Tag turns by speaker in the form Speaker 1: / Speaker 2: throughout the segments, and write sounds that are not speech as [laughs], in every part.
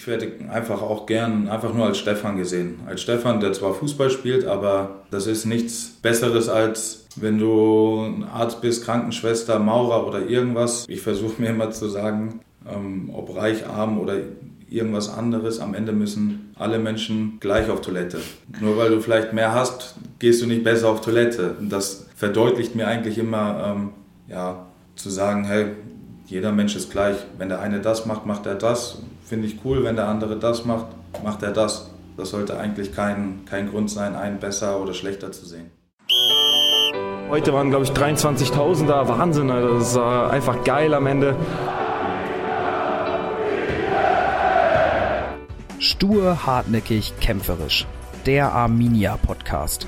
Speaker 1: Ich werde einfach auch gern einfach nur als Stefan gesehen. Als Stefan, der zwar Fußball spielt, aber das ist nichts Besseres als wenn du ein Arzt bist, Krankenschwester, Maurer oder irgendwas. Ich versuche mir immer zu sagen, ähm, ob reich, arm oder irgendwas anderes. Am Ende müssen alle Menschen gleich auf Toilette. Nur weil du vielleicht mehr hast, gehst du nicht besser auf Toilette. Das verdeutlicht mir eigentlich immer, ähm, ja, zu sagen, hey, jeder Mensch ist gleich. Wenn der eine das macht, macht er das. Finde ich cool. Wenn der andere das macht, macht er das. Das sollte eigentlich kein, kein Grund sein, einen besser oder schlechter zu sehen.
Speaker 2: Heute waren, glaube ich, 23.000 da. Wahnsinn, das war einfach geil am Ende.
Speaker 3: Stur, hartnäckig, kämpferisch. Der Arminia Podcast.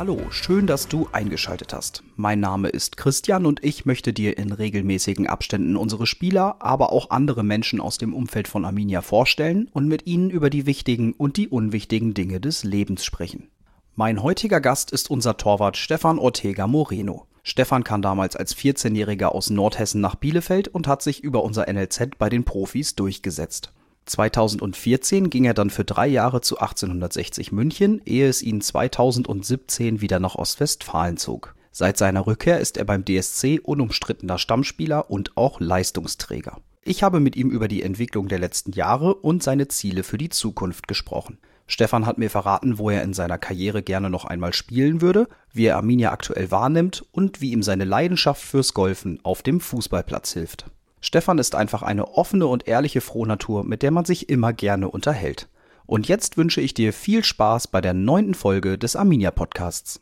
Speaker 3: Hallo, schön, dass du eingeschaltet hast. Mein Name ist Christian und ich möchte dir in regelmäßigen Abständen unsere Spieler, aber auch andere Menschen aus dem Umfeld von Arminia vorstellen und mit ihnen über die wichtigen und die unwichtigen Dinge des Lebens sprechen. Mein heutiger Gast ist unser Torwart Stefan Ortega Moreno. Stefan kam damals als 14-Jähriger aus Nordhessen nach Bielefeld und hat sich über unser NLZ bei den Profis durchgesetzt. 2014 ging er dann für drei Jahre zu 1860 München, ehe es ihn 2017 wieder nach Ostwestfalen zog. Seit seiner Rückkehr ist er beim DSC unumstrittener Stammspieler und auch Leistungsträger. Ich habe mit ihm über die Entwicklung der letzten Jahre und seine Ziele für die Zukunft gesprochen. Stefan hat mir verraten, wo er in seiner Karriere gerne noch einmal spielen würde, wie er Arminia aktuell wahrnimmt und wie ihm seine Leidenschaft fürs Golfen auf dem Fußballplatz hilft. Stefan ist einfach eine offene und ehrliche Frohnatur, mit der man sich immer gerne unterhält. Und jetzt wünsche ich dir viel Spaß bei der neunten Folge des Arminia Podcasts.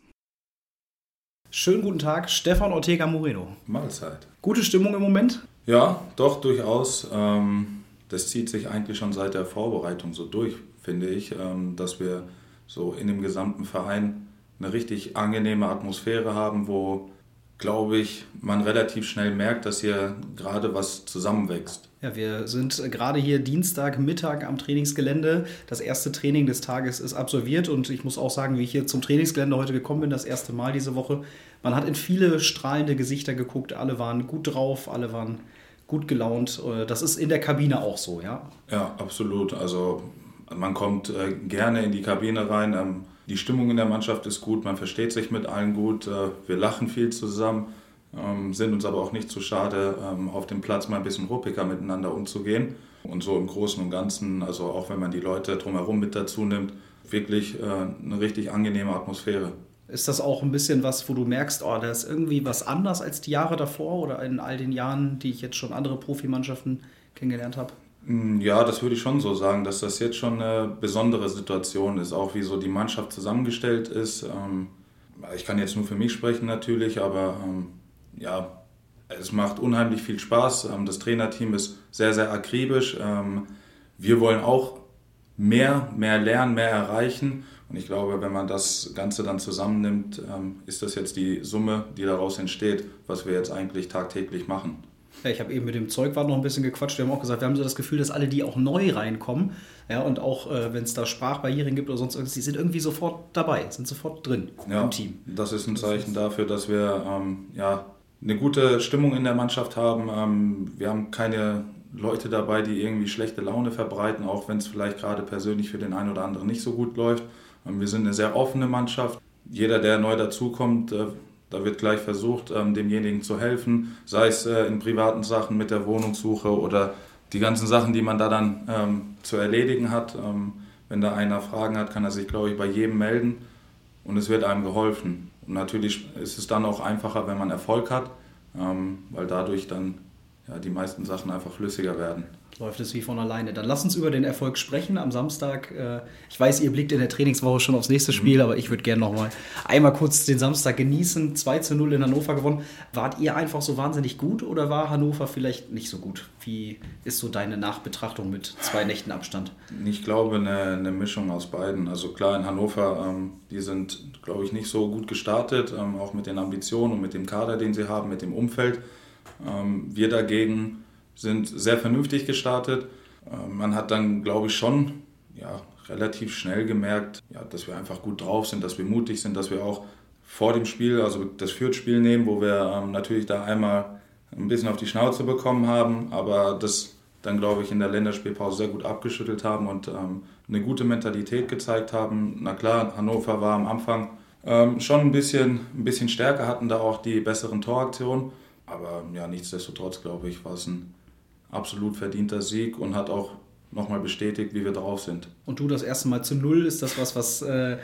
Speaker 3: Schönen guten Tag, Stefan Ortega Moreno.
Speaker 1: Mahlzeit.
Speaker 3: Gute Stimmung im Moment?
Speaker 1: Ja, doch, durchaus. Ähm, das zieht sich eigentlich schon seit der Vorbereitung so durch finde ich, ähm, dass wir so in dem gesamten Verein eine richtig angenehme Atmosphäre haben, wo, glaube ich, man relativ schnell merkt, dass hier gerade was zusammenwächst.
Speaker 3: Ja, wir sind gerade hier Dienstagmittag am Trainingsgelände. Das erste Training des Tages ist absolviert und ich muss auch sagen, wie ich hier zum Trainingsgelände heute gekommen bin, das erste Mal diese Woche. Man hat in viele strahlende Gesichter geguckt, alle waren gut drauf, alle waren gut gelaunt. Äh, das ist in der Kabine auch so, ja?
Speaker 1: Ja, absolut. Also man kommt äh, gerne in die Kabine rein. Die Stimmung in der Mannschaft ist gut, man versteht sich mit allen gut. Äh, wir lachen viel zusammen, ähm, sind uns aber auch nicht zu schade, ähm, auf dem Platz mal ein bisschen ruppiger miteinander umzugehen. Und so im Großen und Ganzen, also auch wenn man die Leute drumherum mit dazu nimmt, wirklich äh, eine richtig angenehme Atmosphäre.
Speaker 3: Ist das auch ein bisschen was, wo du merkst, oh, da ist irgendwie was anders als die Jahre davor oder in all den Jahren, die ich jetzt schon andere Profimannschaften kennengelernt habe?
Speaker 1: Mm, ja, das würde ich schon so sagen, dass das jetzt schon eine besondere Situation ist, auch wie so die Mannschaft zusammengestellt ist. Ähm, ich kann jetzt nur für mich sprechen natürlich, aber ähm, ja, es macht unheimlich viel Spaß. Ähm, das Trainerteam ist sehr, sehr akribisch. Wir wollen auch mehr, mehr lernen, mehr erreichen. Und ich glaube, wenn man das Ganze dann zusammennimmt, ist das jetzt die Summe, die daraus entsteht, was wir jetzt eigentlich tagtäglich machen.
Speaker 3: Ja, ich habe eben mit dem Zeugwart noch ein bisschen gequatscht. Wir haben auch gesagt, wir haben so das Gefühl, dass alle, die auch neu reinkommen, ja, und auch äh, wenn es da Sprachbarrieren gibt oder sonst irgendwas, die sind irgendwie sofort dabei, sind sofort drin
Speaker 1: ja, im Team. Das ist ein Zeichen dafür, dass wir ähm, ja, eine gute Stimmung in der Mannschaft haben. Ähm, wir haben keine Leute dabei, die irgendwie schlechte Laune verbreiten, auch wenn es vielleicht gerade persönlich für den einen oder anderen nicht so gut läuft. Ähm, wir sind eine sehr offene Mannschaft. Jeder, der neu dazukommt, äh, da wird gleich versucht, ähm, demjenigen zu helfen, sei es äh, in privaten Sachen mit der Wohnungssuche oder die ganzen Sachen, die man da dann ähm, zu erledigen hat. Ähm, wenn da einer Fragen hat, kann er sich, glaube ich, bei jedem melden und es wird einem geholfen. Und natürlich ist es dann auch einfacher, wenn man Erfolg hat, weil dadurch dann ja, die meisten Sachen einfach flüssiger werden
Speaker 3: läuft es wie von alleine. Dann lass uns über den Erfolg sprechen am Samstag. Äh, ich weiß, ihr blickt in der Trainingswoche schon aufs nächste Spiel, mhm. aber ich würde gerne noch mal einmal kurz den Samstag genießen. 2 zu 0 in Hannover gewonnen. Wart ihr einfach so wahnsinnig gut oder war Hannover vielleicht nicht so gut? Wie ist so deine Nachbetrachtung mit zwei Nächten Abstand?
Speaker 1: Ich glaube, eine, eine Mischung aus beiden. Also klar, in Hannover, ähm, die sind, glaube ich, nicht so gut gestartet, ähm, auch mit den Ambitionen und mit dem Kader, den sie haben, mit dem Umfeld. Ähm, wir dagegen sind sehr vernünftig gestartet. Äh, man hat dann, glaube ich, schon ja, relativ schnell gemerkt, ja, dass wir einfach gut drauf sind, dass wir mutig sind, dass wir auch vor dem Spiel, also das Fürth-Spiel nehmen, wo wir ähm, natürlich da einmal ein bisschen auf die Schnauze bekommen haben, aber das dann, glaube ich, in der Länderspielpause sehr gut abgeschüttelt haben und ähm, eine gute Mentalität gezeigt haben. Na klar, Hannover war am Anfang ähm, schon ein bisschen, ein bisschen stärker, hatten da auch die besseren Toraktionen. Aber ja, nichtsdestotrotz, glaube ich, war es ein absolut verdienter Sieg und hat auch nochmal bestätigt, wie wir drauf sind.
Speaker 3: Und du das erste Mal zu Null, ist das was, was, äh,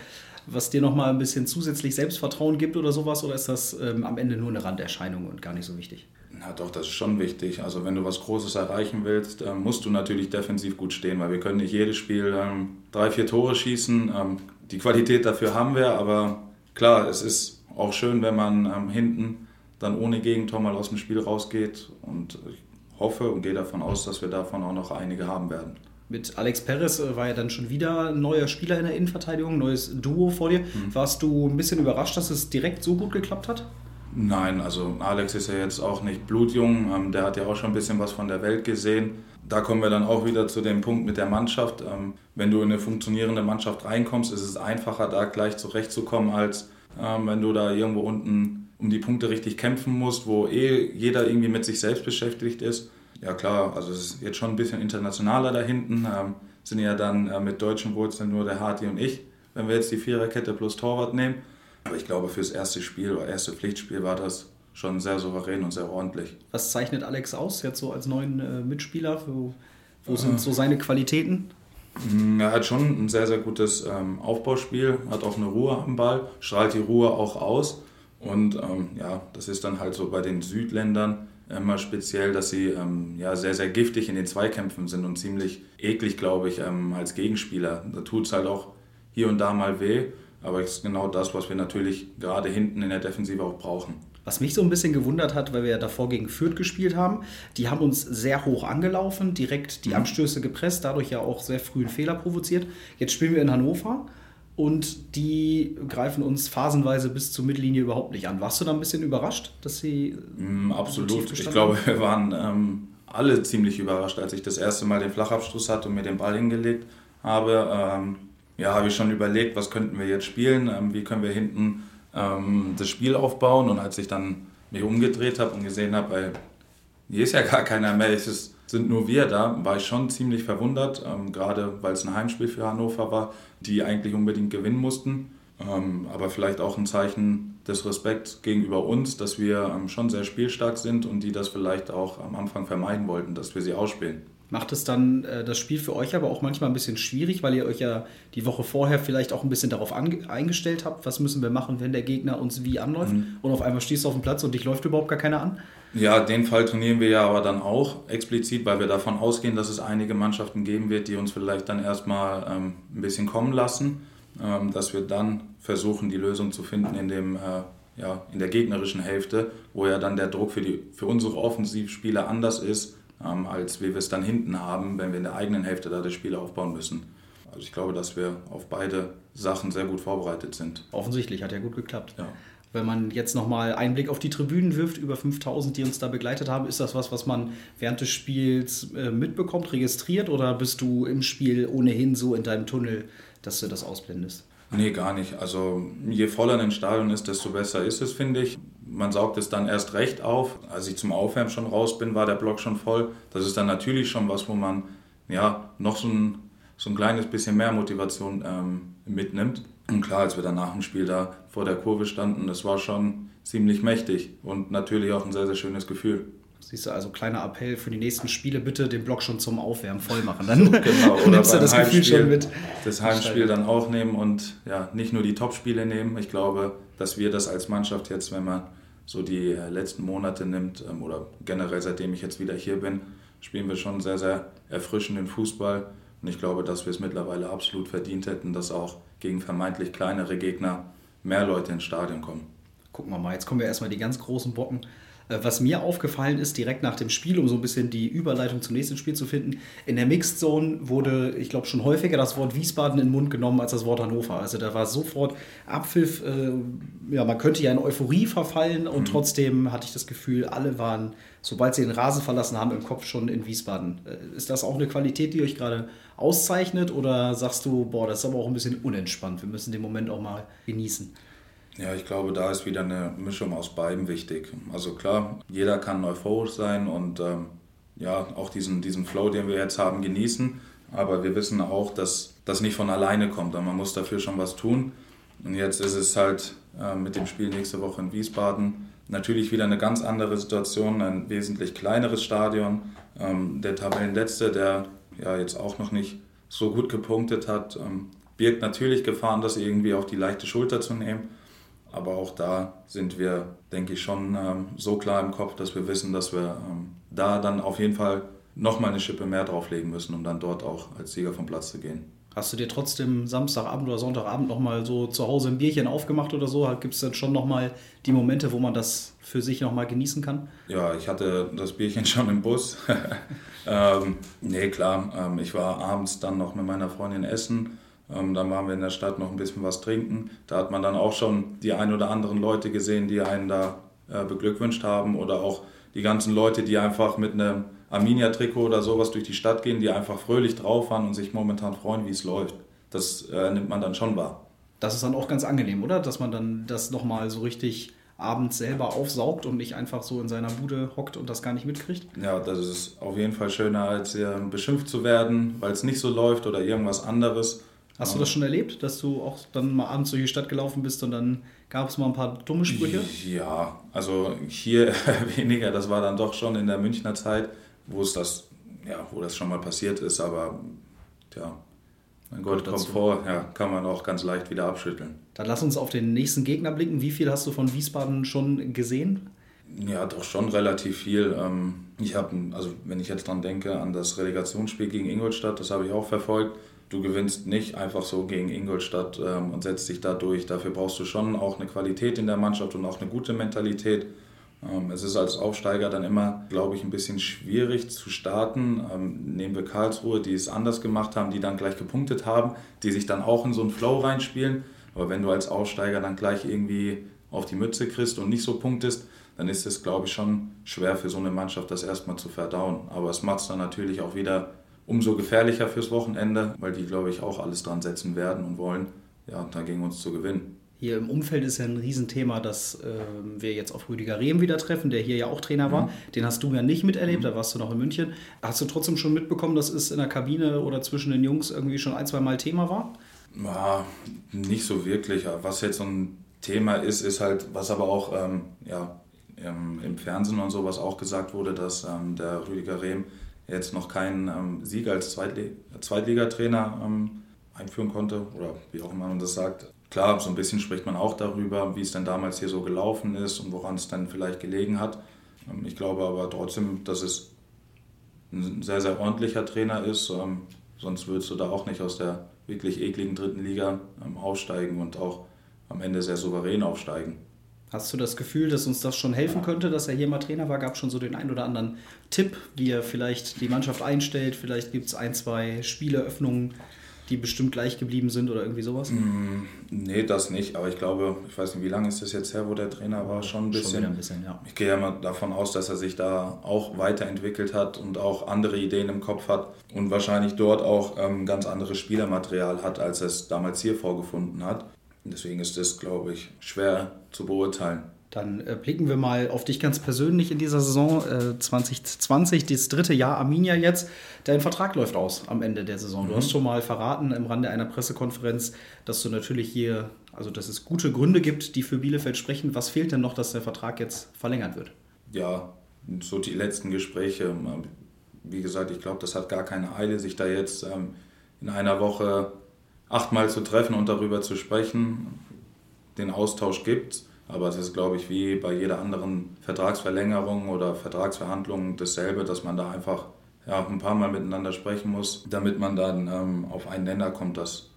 Speaker 3: was dir nochmal ein bisschen zusätzlich Selbstvertrauen gibt oder sowas? Oder ist das ähm, am Ende nur eine Randerscheinung und gar nicht so wichtig?
Speaker 1: Na doch, das ist schon wichtig. Also wenn du was Großes erreichen willst, äh, musst du natürlich defensiv gut stehen, weil wir können nicht jedes Spiel ähm, drei, vier Tore schießen. Ähm, die Qualität dafür haben wir, aber klar, es ist auch schön, wenn man ähm, hinten dann ohne Gegentor mal aus dem Spiel rausgeht und ich hoffe und gehe davon aus, dass wir davon auch noch einige haben werden.
Speaker 3: Mit Alex Perez äh, war ja dann schon wieder ein neuer Spieler in der Innenverteidigung, neues Duo vor dir. Mhm. Warst du ein bisschen überrascht, dass es direkt so gut geklappt hat?
Speaker 1: Nein, also Alex ist ja jetzt auch nicht blutjung, ähm, der hat ja auch schon ein bisschen was von der Welt gesehen. Da kommen wir dann auch wieder zu dem Punkt mit der Mannschaft. Ähm, wenn du in eine funktionierende Mannschaft reinkommst, ist es einfacher, da gleich zurechtzukommen, als ähm, wenn du da irgendwo unten um die Punkte richtig kämpfen musst, wo eh jeder irgendwie mit sich selbst beschäftigt ist. Ja klar, also es ist jetzt schon ein bisschen internationaler da hinten. sind ja dann äh, mit deutschen Wurzeln nur der Harti und ich, wenn wir jetzt die Viererkette plus Torwart nehmen. Aber ich glaube, fürs erste Spiel oder erste Pflichtspiel war das schon sehr souverän und sehr ordentlich.
Speaker 3: Was zeichnet Alex aus jetzt so als neuen äh, Mitspieler? Wo, wo sind so seine Qualitäten?
Speaker 1: Mm, er hat schon ein sehr, sehr gutes ähm, Aufbauspiel, hat auch eine Ruhe am Ball, strahlt die Ruhe auch aus. Und ähm, ja, das ist dann halt so bei den Südländern immer speziell, dass sie ähm, ja, sehr, sehr giftig in den Zweikämpfen sind und ziemlich eklig, glaube ich, ähm, als Gegenspieler. Da tut es halt auch hier und da mal weh. Aber es ist genau das, was wir natürlich gerade hinten in der Defensive auch brauchen.
Speaker 3: Was mich so ein bisschen gewundert hat, weil wir ja davor gegen Fürth gespielt haben, die haben uns sehr hoch angelaufen, direkt die mhm. Anstöße gepresst, dadurch ja auch sehr früh einen Fehler provoziert. Jetzt spielen wir in Hannover und die greifen uns phasenweise bis zur Mittellinie überhaupt nicht an. Warst du da ein bisschen überrascht, dass sie.
Speaker 1: Mm, absolut. Ich glaube, wir waren ähm, alle ziemlich überrascht, als ich das erste Mal den Flachabschluss hatte und mir den Ball hingelegt habe. Ähm, ja, habe ich schon überlegt, was könnten wir jetzt spielen, ähm, wie können wir hinten ähm, das Spiel aufbauen. Und als ich dann mich umgedreht habe und gesehen habe, weil hier ist ja gar keiner mehr, es ist, sind nur wir da, war ich schon ziemlich verwundert, ähm, gerade weil es ein Heimspiel für Hannover war, die eigentlich unbedingt gewinnen mussten. Ähm, aber vielleicht auch ein Zeichen des Respekts gegenüber uns, dass wir ähm, schon sehr spielstark sind und die das vielleicht auch am Anfang vermeiden wollten, dass wir sie ausspielen.
Speaker 3: Macht es dann äh, das Spiel für euch aber auch manchmal ein bisschen schwierig, weil ihr euch ja die Woche vorher vielleicht auch ein bisschen darauf eingestellt habt, was müssen wir machen, wenn der Gegner uns wie anläuft mhm. und auf einmal stehst du auf dem Platz und dich läuft überhaupt gar keiner an?
Speaker 1: Ja, den Fall trainieren wir ja aber dann auch explizit, weil wir davon ausgehen, dass es einige Mannschaften geben wird, die uns vielleicht dann erstmal ähm, ein bisschen kommen lassen, ähm, dass wir dann versuchen, die Lösung zu finden in dem äh, ja, in der gegnerischen Hälfte, wo ja dann der Druck für, die, für unsere Offensivspieler anders ist ähm, als wie wir es dann hinten haben, wenn wir in der eigenen Hälfte da das Spiel aufbauen müssen. Also ich glaube, dass wir auf beide Sachen sehr gut vorbereitet sind.
Speaker 3: Offensichtlich hat ja gut geklappt. Ja. Wenn man jetzt nochmal einen Blick auf die Tribünen wirft, über 5000, die uns da begleitet haben, ist das was, was man während des Spiels äh, mitbekommt, registriert oder bist du im Spiel ohnehin so in deinem Tunnel, dass du das ausblendest?
Speaker 1: Nee, gar nicht. Also je voller ein Stadion ist, desto besser ist es, finde ich. Man saugt es dann erst recht auf. Als ich zum Aufwärmen schon raus bin, war der Block schon voll. Das ist dann natürlich schon was, wo man ja noch so ein, so ein kleines bisschen mehr Motivation ähm, mitnimmt. Und klar, als wir dann nach dem Spiel da vor der Kurve standen, das war schon ziemlich mächtig und natürlich auch ein sehr, sehr schönes Gefühl.
Speaker 3: Siehst du, also kleiner Appell für die nächsten Spiele, bitte den Block schon zum Aufwärmen voll machen. Dann [laughs]
Speaker 1: genau, oder [laughs] nimmst du das Heimspiel, Gefühl schon mit. Das Heimspiel dann auch nehmen und ja, nicht nur die Topspiele nehmen. Ich glaube, dass wir das als Mannschaft jetzt, wenn man so die letzten Monate nimmt ähm, oder generell seitdem ich jetzt wieder hier bin, spielen wir schon sehr, sehr erfrischenden Fußball. Und ich glaube, dass wir es mittlerweile absolut verdient hätten, dass auch gegen vermeintlich kleinere Gegner mehr Leute ins Stadion kommen.
Speaker 3: Gucken wir mal, jetzt kommen wir erstmal die ganz großen Bocken. Äh, was mir aufgefallen ist, direkt nach dem Spiel, um so ein bisschen die Überleitung zum nächsten Spiel zu finden, in der Mixed Zone wurde, ich glaube, schon häufiger das Wort Wiesbaden in den Mund genommen als das Wort Hannover. Also da war sofort Abpfiff, äh, ja, man könnte ja in Euphorie verfallen und mhm. trotzdem hatte ich das Gefühl, alle waren, sobald sie den Rasen verlassen haben, im Kopf schon in Wiesbaden. Äh, ist das auch eine Qualität, die euch gerade auszeichnet oder sagst du, boah, das ist aber auch ein bisschen unentspannt, wir müssen den Moment auch mal genießen?
Speaker 1: Ja, ich glaube, da ist wieder eine Mischung aus beidem wichtig. Also klar, jeder kann euphorisch sein und ähm, ja, auch diesen, diesen Flow, den wir jetzt haben, genießen. Aber wir wissen auch, dass das nicht von alleine kommt. Und man muss dafür schon was tun. Und jetzt ist es halt äh, mit dem Spiel nächste Woche in Wiesbaden natürlich wieder eine ganz andere Situation, ein wesentlich kleineres Stadion. Ähm, der Tabellenletzte, der ja jetzt auch noch nicht so gut gepunktet hat, ähm, birgt natürlich Gefahren, das irgendwie auf die leichte Schulter zu nehmen. Aber auch da sind wir, denke ich, schon ähm, so klar im Kopf, dass wir wissen, dass wir ähm, da dann auf jeden Fall nochmal eine Schippe mehr drauflegen müssen, um dann dort auch als Sieger vom Platz zu gehen.
Speaker 3: Hast du dir trotzdem Samstagabend oder Sonntagabend nochmal so zu Hause ein Bierchen aufgemacht oder so? Gibt es dann schon nochmal die Momente, wo man das für sich nochmal genießen kann?
Speaker 1: Ja, ich hatte das Bierchen [laughs] schon im Bus. [laughs] ähm, nee, klar. Ähm, ich war abends dann noch mit meiner Freundin essen. Ähm, dann waren wir in der Stadt noch ein bisschen was trinken. Da hat man dann auch schon die ein oder anderen Leute gesehen, die einen da äh, beglückwünscht haben oder auch die ganzen Leute, die einfach mit einem Arminia-Trikot oder sowas durch die Stadt gehen, die einfach fröhlich drauf waren und sich momentan freuen, wie es läuft. Das äh, nimmt man dann schon wahr.
Speaker 3: Das ist dann auch ganz angenehm, oder? Dass man dann das nochmal so richtig abends selber aufsaugt und nicht einfach so in seiner Bude hockt und das gar nicht mitkriegt?
Speaker 1: Ja, das ist auf jeden Fall schöner, als äh, beschimpft zu werden, weil es nicht so läuft oder irgendwas anderes.
Speaker 3: Hast du das schon erlebt, dass du auch dann mal abends durch die Stadt gelaufen bist und dann gab es mal ein paar dumme Sprüche?
Speaker 1: Ja, also hier [laughs] weniger. Das war dann doch schon in der Münchner Zeit wo es das, ja, wo das schon mal passiert ist, aber ja, mein Gott kommt vor, ja, kann man auch ganz leicht wieder abschütteln.
Speaker 3: Dann lass uns auf den nächsten Gegner blicken. Wie viel hast du von Wiesbaden schon gesehen?
Speaker 1: Ja, doch schon relativ viel. Ähm, ich habe, also wenn ich jetzt dran denke, an das Relegationsspiel gegen Ingolstadt, das habe ich auch verfolgt. Du gewinnst nicht einfach so gegen Ingolstadt ähm, und setzt dich da durch. Dafür brauchst du schon auch eine Qualität in der Mannschaft und auch eine gute Mentalität. Ähm, es ist als Aufsteiger dann immer, glaube ich, ein bisschen schwierig zu starten. Ähm, nehmen wir Karlsruhe, die es anders gemacht haben, die dann gleich gepunktet haben, die sich dann auch in so einen Flow reinspielen. Aber wenn du als Aufsteiger dann gleich irgendwie auf die Mütze kriegst und nicht so punktest, dann ist es, glaube ich, schon schwer für so eine Mannschaft, das erstmal zu verdauen. Aber es macht es dann natürlich auch wieder umso gefährlicher fürs Wochenende, weil die, glaube ich, auch alles dran setzen werden und wollen, ja, da gegen uns zu gewinnen.
Speaker 3: Hier im Umfeld ist ja ein Riesenthema, dass äh, wir jetzt auf Rüdiger Rehm wieder treffen, der hier ja auch Trainer war. Mhm. Den hast du ja nicht miterlebt, mhm. da warst du noch in München. Hast du trotzdem schon mitbekommen, dass es in der Kabine oder zwischen den Jungs irgendwie schon ein, zwei Mal Thema war?
Speaker 1: Ja, nicht so wirklich. Was jetzt so ein Thema ist, ist halt, was aber auch ähm, ja, im, im, Fernsehen und sowas auch gesagt wurde, dass ähm, der Rüdiger Rehm jetzt noch keinen ähm, Sieg als Zweitli Zweitligatrainer ähm, einführen konnte oder wie auch immer man das sagt. Klar, so ein bisschen spricht man auch darüber, wie es denn damals hier so gelaufen ist und woran es dann vielleicht gelegen hat. Ähm, ich glaube aber trotzdem, dass es ein sehr, sehr ordentlicher Trainer ist. Ähm, sonst würdest du da auch nicht aus der wirklich ekligen dritten Liga ähm, aufsteigen und auch am Ende sehr souverän aufsteigen.
Speaker 3: Hast du das Gefühl, dass uns das schon helfen könnte, dass er hier mal Trainer war? Gab es schon so den einen oder anderen Tipp, wie er vielleicht die Mannschaft einstellt? Vielleicht gibt es ein, zwei Spieleöffnungen, die bestimmt gleich geblieben sind oder irgendwie sowas? Mm,
Speaker 1: nee, das nicht. Aber ich glaube, ich weiß nicht, wie lange ist das jetzt her, wo der Trainer war? Schon ein bisschen. Schon wieder ein bisschen, ja. Ich gehe ja mal davon aus, dass er sich da auch weiterentwickelt hat und auch andere Ideen im Kopf hat und wahrscheinlich dort auch ähm, ganz anderes Spielermaterial hat, als er es damals hier vorgefunden hat. Deswegen ist das, glaube ich, schwer zu beurteilen.
Speaker 3: Dann äh, blicken wir mal auf dich ganz persönlich in dieser Saison äh, 2020, das dritte Jahr Arminia jetzt. Dein Vertrag läuft aus am Ende der Saison. Mhm. Du hast schon mal verraten im Rande einer Pressekonferenz, dass du natürlich hier, also dass es gute Gründe gibt, die für Bielefeld sprechen. Was fehlt denn noch, dass der Vertrag jetzt verlängert wird?
Speaker 1: Ja, so die letzten Gespräche. Wie gesagt, ich glaube, das hat gar keine Eile, sich da jetzt ähm, in einer Woche achtmal zu treffen und darüber zu sprechen. Den Austausch gibt. Aber es ist, glaube ich, wie bei jeder anderen Vertragsverlängerung oder Vertragsverhandlung dasselbe, dass man da einfach ja, ein paar Mal miteinander sprechen muss, damit man dann ähm, auf einen Nenner kommt, dass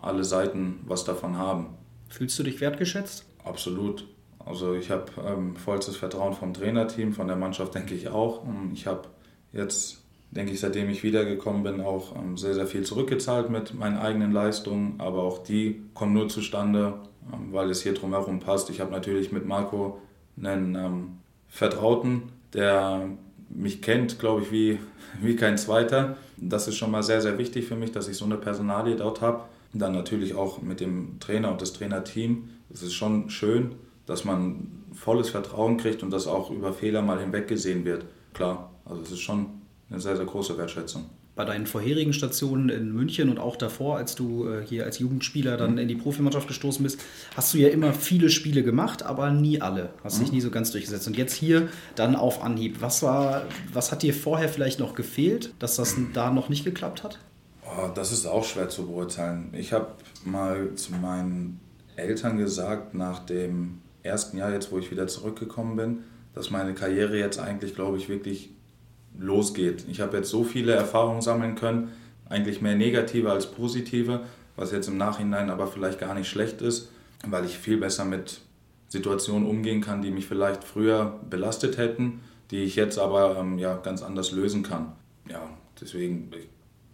Speaker 1: alle Seiten was davon haben.
Speaker 3: Fühlst du dich wertgeschätzt?
Speaker 1: Absolut. Also ich habe ähm, vollstes Vertrauen vom Trainerteam, von der Mannschaft denke ich auch. Ich habe jetzt, denke ich, seitdem ich wiedergekommen bin, auch ähm, sehr, sehr viel zurückgezahlt mit meinen eigenen Leistungen, aber auch die kommen nur zustande, ähm, weil es hier drumherum passt. Ich habe natürlich mit Marco einen ähm, Vertrauten, der mich kennt, glaube ich, wie, [laughs] wie kein zweiter. Das ist schon mal sehr, sehr wichtig für mich, dass ich so eine Personalie dort habe. Dann natürlich auch mit dem Trainer und das Trainerteam. Es ist schon schön, dass man volles Vertrauen kriegt und dass auch über Fehler mal hinweggesehen wird. Klar, also es ist schon eine sehr, sehr große Wertschätzung.
Speaker 3: Bei deinen vorherigen Stationen in München und auch davor, als du äh, hier als Jugendspieler dann in die Profimannschaft gestoßen bist, hast du ja immer viele Spiele gemacht, aber nie alle. Hast dich nie so ganz durchgesetzt. Und jetzt hier dann auf Anhieb. Was war, was hat dir vorher vielleicht noch gefehlt, dass das da noch nicht geklappt hat?
Speaker 1: Oh, das ist auch schwer zu beurteilen. Ich habe mal zu meinen Eltern gesagt, nach dem ersten Jahr jetzt, wo ich wieder zurückgekommen bin, dass meine Karriere jetzt eigentlich, glaube ich, wirklich losgeht. Ich habe jetzt so viele Erfahrungen sammeln können, eigentlich mehr negative als positive, was jetzt im Nachhinein aber vielleicht gar nicht schlecht ist, weil ich viel besser mit Situationen umgehen kann, die mich vielleicht früher belastet hätten, die ich jetzt aber ähm, ja, ganz anders lösen kann. Ja, deswegen,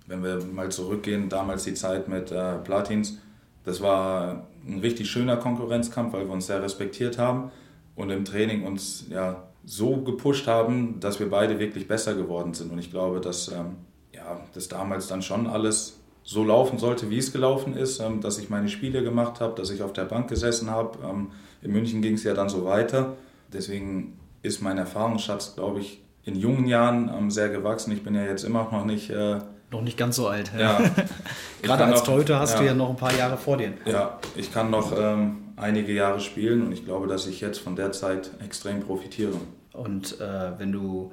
Speaker 1: wenn wir mal zurückgehen, damals die Zeit mit äh, Platins, das war ein richtig schöner Konkurrenzkampf, weil wir uns sehr respektiert haben und im Training uns ja so gepusht haben, dass wir beide wirklich besser geworden sind. Und ich glaube, dass ähm, ja, das damals dann schon alles so laufen sollte, wie es gelaufen ist, ähm, dass ich meine Spiele gemacht habe, dass ich auf der Bank gesessen habe. Ähm, in München ging es ja dann so weiter. Deswegen ist mein Erfahrungsschatz, glaube ich, in jungen Jahren ähm, sehr gewachsen. Ich bin ja jetzt immer noch nicht. Äh,
Speaker 3: noch nicht ganz so alt. Ja. [laughs] Gerade als Torhüter hast ja, du ja noch ein paar Jahre vor dir.
Speaker 1: Ja, ich kann noch ähm, einige Jahre spielen und ich glaube, dass ich jetzt von der Zeit extrem profitiere.
Speaker 3: Und äh, wenn du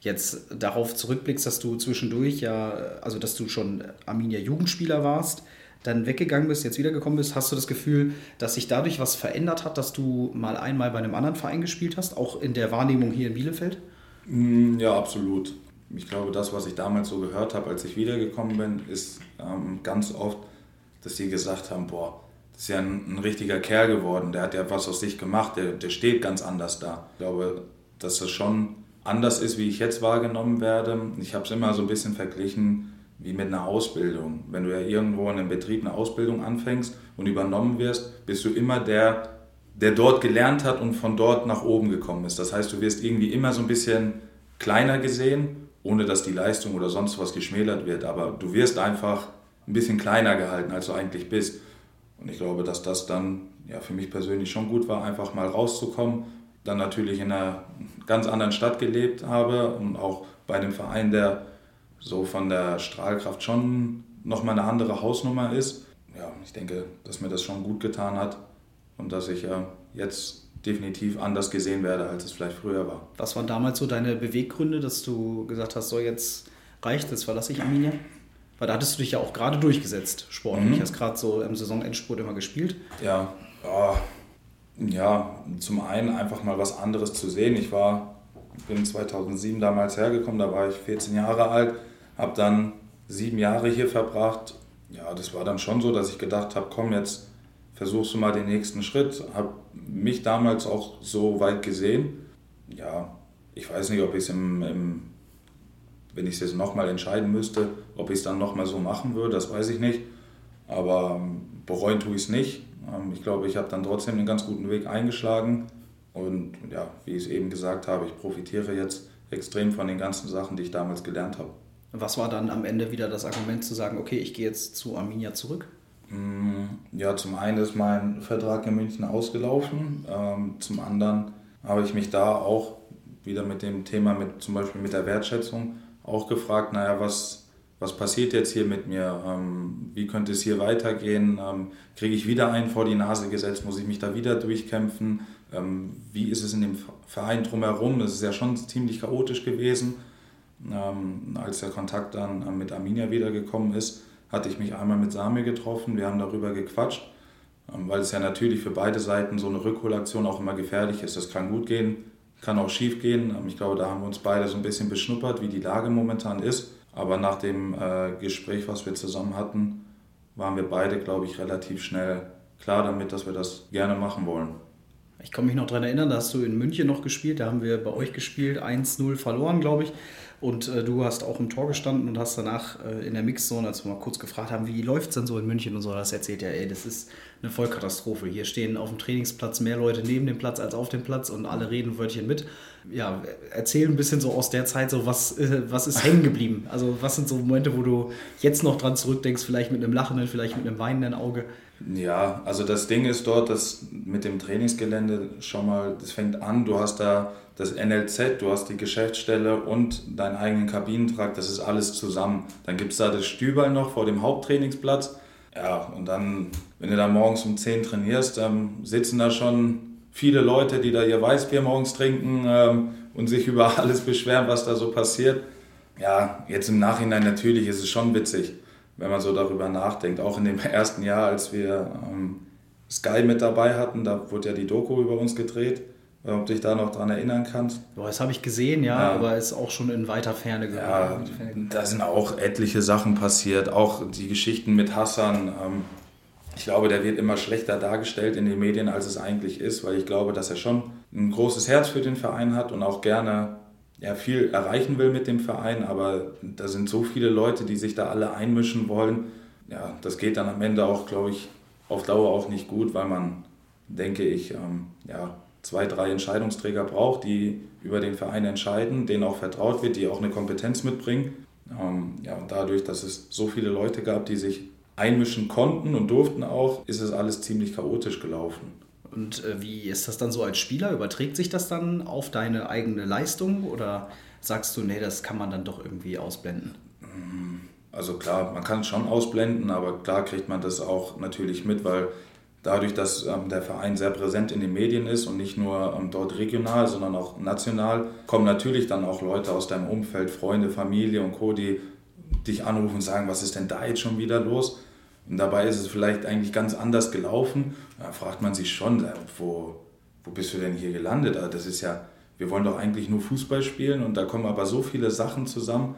Speaker 3: jetzt darauf zurückblickst, dass du zwischendurch ja, also dass du schon Arminia Jugendspieler warst, dann weggegangen bist, jetzt wiedergekommen bist, hast du das Gefühl, dass sich dadurch was verändert hat, dass du mal einmal bei einem anderen Verein gespielt hast, auch in der Wahrnehmung hier in Bielefeld?
Speaker 1: Mm, ja, absolut. Ich glaube, das, was ich damals so gehört habe, als ich wiedergekommen bin, ist ähm, ganz oft, dass die gesagt haben, boah, das ist ja ein, ein, richtiger Kerl geworden, der hat ja was aus sich gemacht, der, der steht ganz anders da. Ich glaube, dass das schon anders ist, wie ich jetzt wahrgenommen werde. Ich habe es immer so ein bisschen verglichen wie mit einer Ausbildung. Wenn du ja irgendwo in einem Betrieb eine Ausbildung anfängst und übernommen wirst, bist du immer der, der dort gelernt hat und von dort nach oben gekommen ist. Das heißt, du wirst irgendwie immer so ein bisschen kleiner gesehen, ohne dass die Leistung oder sonst was geschmälert wird. Aber du wirst einfach ein bisschen kleiner gehalten, als du eigentlich bist. Und ich glaube, dass das dann ja, für mich persönlich schon gut war, einfach mal rauszukommen. Dann natürlich in einer ganz anderen Stadt gelebt habe und auch bei einem Verein, der so von der Strahlkraft schon nochmal eine andere Hausnummer ist. Ja, ich denke, dass mir das schon gut getan hat und dass ich ja jetzt definitiv anders gesehen werde, als es vielleicht früher war.
Speaker 3: Was waren damals so deine Beweggründe, dass du gesagt hast, so jetzt reicht, jetzt verlasse ich Arminia? Weil da hattest du dich ja auch gerade durchgesetzt, sportlich. Mhm. Hast gerade so im Saisonendspurt immer gespielt.
Speaker 1: Ja, ja, ja, zum einen einfach mal was anderes zu sehen. Ich war, bin 2007 damals hergekommen, da war ich 14 Jahre alt, habe dann sieben Jahre hier verbracht. Ja, das war dann schon so, dass ich gedacht habe, komm, jetzt versuchst du mal den nächsten Schritt. Habe mich damals auch so weit gesehen. Ja, ich weiß nicht, ob ich es im, im wenn ich es jetzt nochmal entscheiden müsste, ob ich es dann nochmal so machen würde, das weiß ich nicht. Aber ähm, bereuen tue ich es nicht. Ähm, ich glaube, ich habe dann trotzdem einen ganz guten Weg eingeschlagen. Und ja, wie ich es eben gesagt habe, ich profitiere jetzt extrem von den ganzen Sachen, die ich damals gelernt habe.
Speaker 3: Was war dann am Ende wieder das Argument zu sagen, okay, ich gehe jetzt zu Arminia zurück?
Speaker 1: Mm, ja, zum einen ist mein Vertrag in München ausgelaufen. Ähm, zum anderen habe ich mich da auch wieder mit dem Thema, mit, zum Beispiel mit der Wertschätzung, auch gefragt, naja, was, was passiert jetzt hier mit mir? Ähm, wie könnte es hier weitergehen? Ähm, Kriege ich wieder einen vor die Nase gesetzt? Muss ich mich da wieder durchkämpfen? Ähm, wie ist es in dem Verein drumherum? Das ist ja schon ziemlich chaotisch gewesen. Ähm, als der Kontakt dann äh, mit Arminia wiedergekommen ist, hatte ich mich einmal mit Sami getroffen. Wir haben darüber gequatscht, ähm, weil es ja natürlich für beide Seiten so eine Rückholaktion auch immer gefährlich ist. Das kann gut gehen, kann auch schief gehen. Ähm, ich glaube, da haben wir uns beide so ein bisschen beschnuppert, wie die Lage momentan ist. Aber nach dem äh, Gespräch, was wir zusammen hatten, waren wir beide, glaube ich, relativ schnell klar damit, dass wir das gerne machen wollen.
Speaker 3: Ich kann mich noch daran erinnern, da hast du in München noch gespielt, da haben wir bei euch gespielt, 1-0 verloren, glaube ich. Und äh, du hast auch im Tor gestanden und hast danach äh, in der Mixzone, als wir mal kurz gefragt haben, wie läuft es denn so in München und so, das erzählt ja, ey, das ist eine Vollkatastrophe. Hier stehen auf dem Trainingsplatz mehr Leute neben dem Platz als auf dem Platz und alle reden Wörtchen mit. Ja, erzähl ein bisschen so aus der Zeit, so was, äh, was ist hängen geblieben? Also was sind so Momente, wo du jetzt noch dran zurückdenkst, vielleicht mit einem lachenden, vielleicht mit einem weinenden Auge?
Speaker 1: Ja, also das Ding ist dort, dass mit dem Trainingsgelände schon mal, das fängt an, du hast da das NLZ, du hast die Geschäftsstelle und deinen eigenen Kabinentrakt, das ist alles zusammen. Dann gibt es da das Stüberl noch vor dem Haupttrainingsplatz. Ja, und dann, wenn du da morgens um 10 trainierst, ähm, sitzen da schon viele Leute, die da ihr Weißbier morgens trinken ähm, und sich über [laughs] alles beschweren, was da so passiert. Ja, jetzt im Nachhinein natürlich ist es schon witzig wenn man so darüber nachdenkt. Auch in dem [laughs] ersten Jahr, als wir ähm, Sky mit dabei hatten, da wurde ja die Doku über uns gedreht. Äh, ob du dich da noch dran erinnern kannst?
Speaker 3: Boah, das habe ich gesehen, ja, ja, aber ist auch schon in weiter Ferne
Speaker 1: gegangen. Ja, da sind auch etliche Sachen passiert, auch die Geschichten mit Hassan. Ähm, ich glaube, der wird immer schlechter dargestellt in den Medien, als es eigentlich ist, weil ich glaube, dass er schon ein großes Herz für den Verein hat und auch gerne ja, viel erreichen will mit dem Verein, aber da sind so viele Leute, die sich da alle einmischen wollen. Ja, das geht dann am Ende auch, glaube ich, auf Dauer auch nicht gut, weil man, denke ich, ähm, ja, zwei, drei Entscheidungsträger braucht, die über den Verein entscheiden, denen auch vertraut wird, die auch eine Kompetenz mitbringen. Ähm, ja, und dadurch, dass es so viele Leute gab, die sich einmischen konnten und durften auch, ist es alles ziemlich chaotisch gelaufen.
Speaker 3: Und äh, wie ist das dann so als Spieler? Überträgt sich das dann auf deine eigene Leistung oder sagst du, nee, das kann man dann doch irgendwie ausblenden?
Speaker 1: Also klar, man kann es schon ausblenden, aber klar kriegt man das auch natürlich mit, weil dadurch, dass ähm, der Verein sehr präsent in den Medien ist und nicht nur ähm, dort regional, sondern auch national, kommen natürlich dann auch Leute aus deinem Umfeld, Freunde, Familie und Co., die dich anrufen und sagen, was ist denn da jetzt schon wieder los? Und dabei ist es vielleicht eigentlich ganz anders gelaufen. Da fragt man sich schon, äh, wo, wo bist du denn hier gelandet? Also das ist ja, wir wollen doch eigentlich nur Fußball spielen und da kommen aber so viele Sachen zusammen,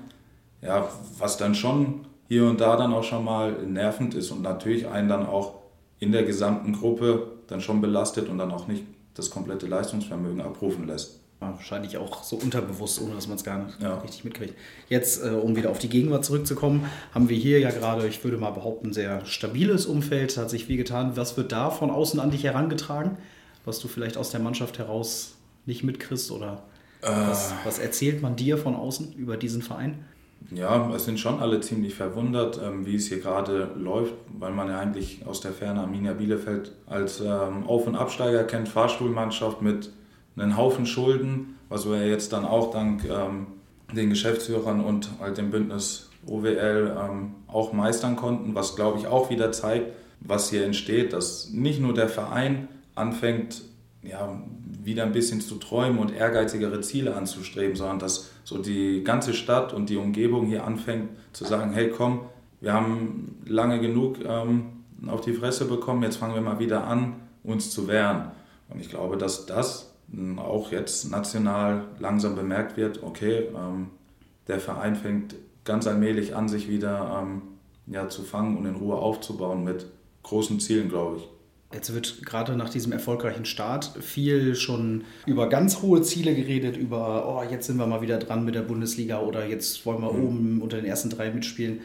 Speaker 1: ja, was dann schon hier und da dann auch schon mal nervend ist und natürlich einen dann auch in der gesamten Gruppe dann schon belastet und dann auch nicht das komplette Leistungsvermögen abrufen lässt
Speaker 3: wahrscheinlich auch so unterbewusst, ohne dass man es gar nicht ja. richtig mitkriegt. Jetzt, äh, um wieder auf die Gegenwart zurückzukommen, haben wir hier ja gerade, ich würde mal behaupten, ein sehr stabiles Umfeld, hat sich viel getan. Was wird da von außen an dich herangetragen, was du vielleicht aus der Mannschaft heraus nicht mitkriegst oder äh. was, was, erzählt man dir von außen über diesen Verein?
Speaker 1: Ja, es sind schon alle ziemlich verwundert, ähm, wie es hier gerade läuft, weil man ja eigentlich aus der Ferne Arminia Bielefeld als ähm, Auf- und Absteiger kennt, Fahrstuhlmannschaft mit einen Haufen Schulden, was wir jetzt dann auch dank ähm, den Geschäftsführern und halt dem Bündnis OWL auch meistern konnten, was glaube ich auch wieder zeigt, was hier entsteht, dass nicht nur der Verein anfängt, ja, wieder ein bisschen zu träumen und ehrgeizigere Ziele anzustreben, sondern dass so die ganze Stadt und die Umgebung hier anfängt zu sagen, hey komm, wir haben lange genug ähm, auf die Fresse bekommen, jetzt fangen wir mal wieder an, uns zu wehren. Und ich glaube, dass das auch jetzt national langsam bemerkt wird, okay, ähm, der Verein fängt ganz allmählich an, sich wieder ähm, ja, zu fangen und in Ruhe aufzubauen mit großen Zielen, glaube ich.
Speaker 3: Jetzt wird gerade nach diesem erfolgreichen Start viel schon über ganz hohe Ziele geredet, über, oh, jetzt sind wir mal wieder dran mit der Bundesliga oder jetzt wollen wir mhm. oben unter den ersten drei mitspielen.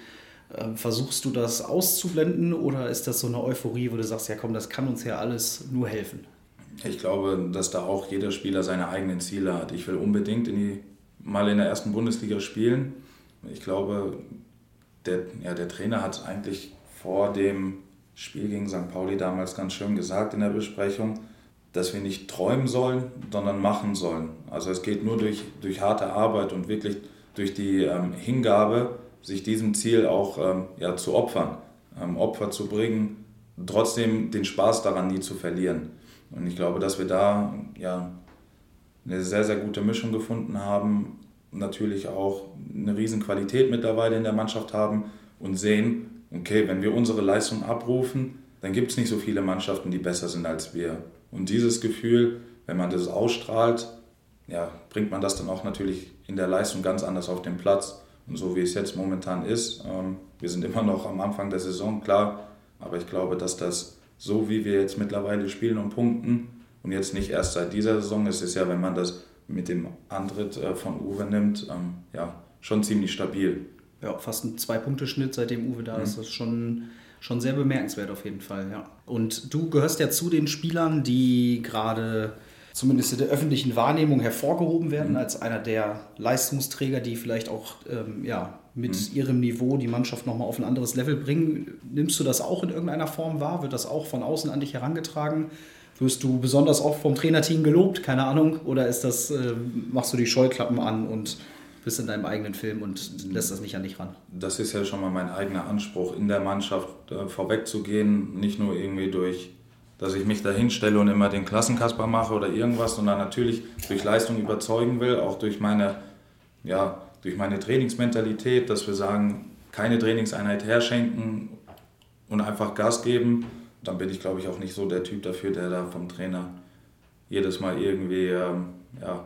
Speaker 3: Ähm, versuchst du das auszublenden oder ist das so eine Euphorie, wo du sagst, ja komm, das kann uns ja alles nur helfen?
Speaker 1: Ich glaube, dass da auch jeder Spieler seine eigenen Ziele hat. Ich will unbedingt in die, mal in der ersten Bundesliga spielen. Ich glaube, der, ja, der Trainer hat eigentlich vor dem Spiel gegen St. Pauli damals ganz schön gesagt in der Besprechung, dass wir nicht träumen sollen, sondern machen sollen. Also es geht nur durch, durch harte Arbeit und wirklich durch die ähm, Hingabe, sich diesem Ziel auch ähm, ja, zu opfern, ähm, Opfer zu bringen, trotzdem den Spaß daran nie zu verlieren. Und ich glaube, dass wir da ja, eine sehr, sehr gute Mischung gefunden haben. Natürlich auch eine riesen Qualität mittlerweile in der Mannschaft haben und sehen, okay, wenn wir unsere Leistung abrufen, dann gibt es nicht so viele Mannschaften, die besser sind als wir. Und dieses Gefühl, wenn man das ausstrahlt, ja, bringt man das dann auch natürlich in der Leistung ganz anders auf den Platz. Und so wie es jetzt momentan ist, ähm, wir sind [laughs] immer noch am Anfang der Saison, klar, aber ich glaube, dass das so wie wir jetzt mittlerweile spielen und punkten und jetzt nicht erst seit dieser Saison. Es ist ja, wenn man das mit dem Antritt äh, von Uwe nimmt, ähm, ja, schon ziemlich stabil.
Speaker 3: Ja, fast ein Zwei-Punkte-Schnitt, seitdem Uwe da mhm. ist. Das ist schon, schon sehr bemerkenswert auf jeden Fall, ja. Und du gehörst ja zu den Spielern, die gerade zumindest in der öffentlichen Wahrnehmung hervorgehoben werden mhm. als einer der Leistungsträger, die vielleicht auch ähm, ja, mit mhm. ihrem Niveau die Mannschaft nochmal auf ein anderes Level bringen. Nimmst du das auch in irgendeiner Form wahr? Wird das auch von außen an dich herangetragen? Wirst du besonders oft vom Trainerteam gelobt? Keine Ahnung. Oder ist das, äh, machst du die Scheuklappen an und bist in deinem eigenen Film und lässt das nicht an dich ran?
Speaker 1: Das ist ja schon mal mein eigener Anspruch, in der Mannschaft äh, vorwegzugehen. Nicht nur irgendwie durch, dass ich mich da hinstelle und immer den Klassenkasper mache oder irgendwas, sondern natürlich durch Leistung überzeugen will, auch durch meine, ja, durch meine Trainingsmentalität, dass wir sagen, keine Trainingseinheit herschenken und einfach Gas geben dann bin ich, glaube ich, auch nicht so der Typ dafür, der da vom Trainer jedes Mal irgendwie ähm, ja,